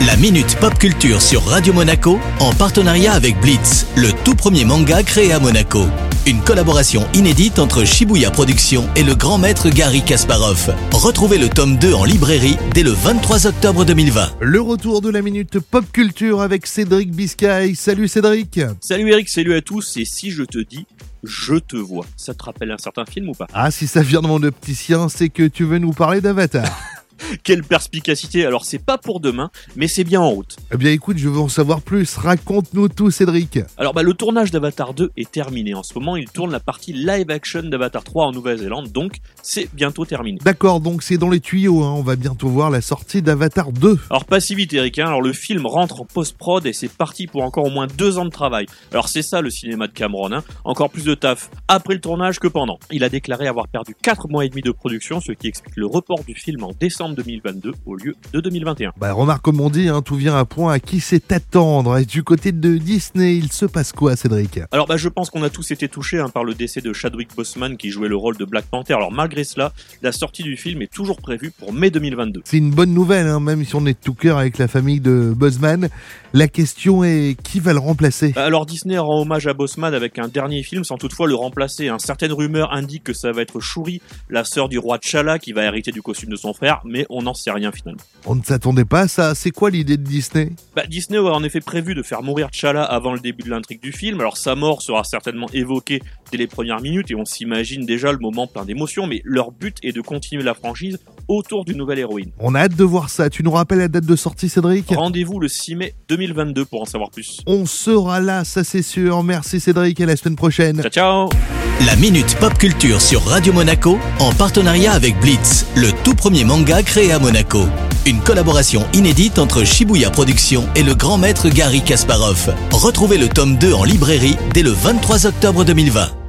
La Minute Pop Culture sur Radio Monaco en partenariat avec Blitz, le tout premier manga créé à Monaco. Une collaboration inédite entre Shibuya Productions et le grand maître Gary Kasparov. Retrouvez le tome 2 en librairie dès le 23 octobre 2020. Le retour de la minute pop culture avec Cédric Biscay. Salut Cédric. Salut Eric, salut à tous. Et si je te dis je te vois, ça te rappelle un certain film ou pas? Ah, si ça vient de mon opticien, c'est que tu veux nous parler d'Avatar. Quelle perspicacité Alors c'est pas pour demain, mais c'est bien en route. eh bien écoute, je veux en savoir plus. Raconte-nous tout Cédric. Alors bah le tournage d'Avatar 2 est terminé. En ce moment, il tourne la partie live action d'Avatar 3 en Nouvelle-Zélande, donc c'est bientôt terminé. D'accord, donc c'est dans les tuyaux. hein. On va bientôt voir la sortie d'Avatar 2. Alors pas si vite Eric, hein. alors le film rentre en post-prod et c'est parti pour encore au moins deux ans de travail. Alors c'est ça le cinéma de Cameron, hein. encore plus de taf après le tournage que pendant. Il a déclaré avoir perdu 4 mois et demi de production, ce qui explique le report du film en décembre 2022 au lieu de 2021. Bah remarque comme on dit, hein, tout vient à point à qui sait attendre? Et du côté de Disney, il se passe quoi Cédric? Alors bah je pense qu'on a tous été touchés hein, par le décès de Chadwick Boseman qui jouait le rôle de Black Panther. Alors malgré cela, la sortie du film est toujours prévue pour mai 2022. C'est une bonne nouvelle, hein, même si on est de tout cœur avec la famille de Buzzman. La question est qui va le remplacer? Bah, Alors Disney rend hommage à Boseman avec un dernier film sans toutefois le remplacer. Certaines rumeurs indiquent que ça va être Shuri, la sœur du roi T'Challa qui va hériter du costume de son frère, mais on n'en sait rien finalement. On ne s'attendait pas à ça. C'est quoi l'idée de Disney? Bah, Disney aurait en effet prévu de faire mourir T'Challa avant le début de l'intrigue du film. Alors sa mort sera certainement évoquée dès les premières minutes et on s'imagine déjà le moment plein d'émotions, mais leur but est de continuer la franchise autour d'une nouvelle héroïne. On a hâte de voir ça. Tu nous rappelles la date de sortie, Cédric? Rendez-vous le 6 mai 2022 pour en savoir plus. On sera là, ça c'est sûr. Merci Cédric, à la semaine prochaine. Ciao ciao La Minute Pop Culture sur Radio Monaco en partenariat avec Blitz, le tout premier manga créé à Monaco. Une collaboration inédite entre Shibuya Productions et le grand maître Gary Kasparov. Retrouvez le tome 2 en librairie dès le 23 octobre 2020.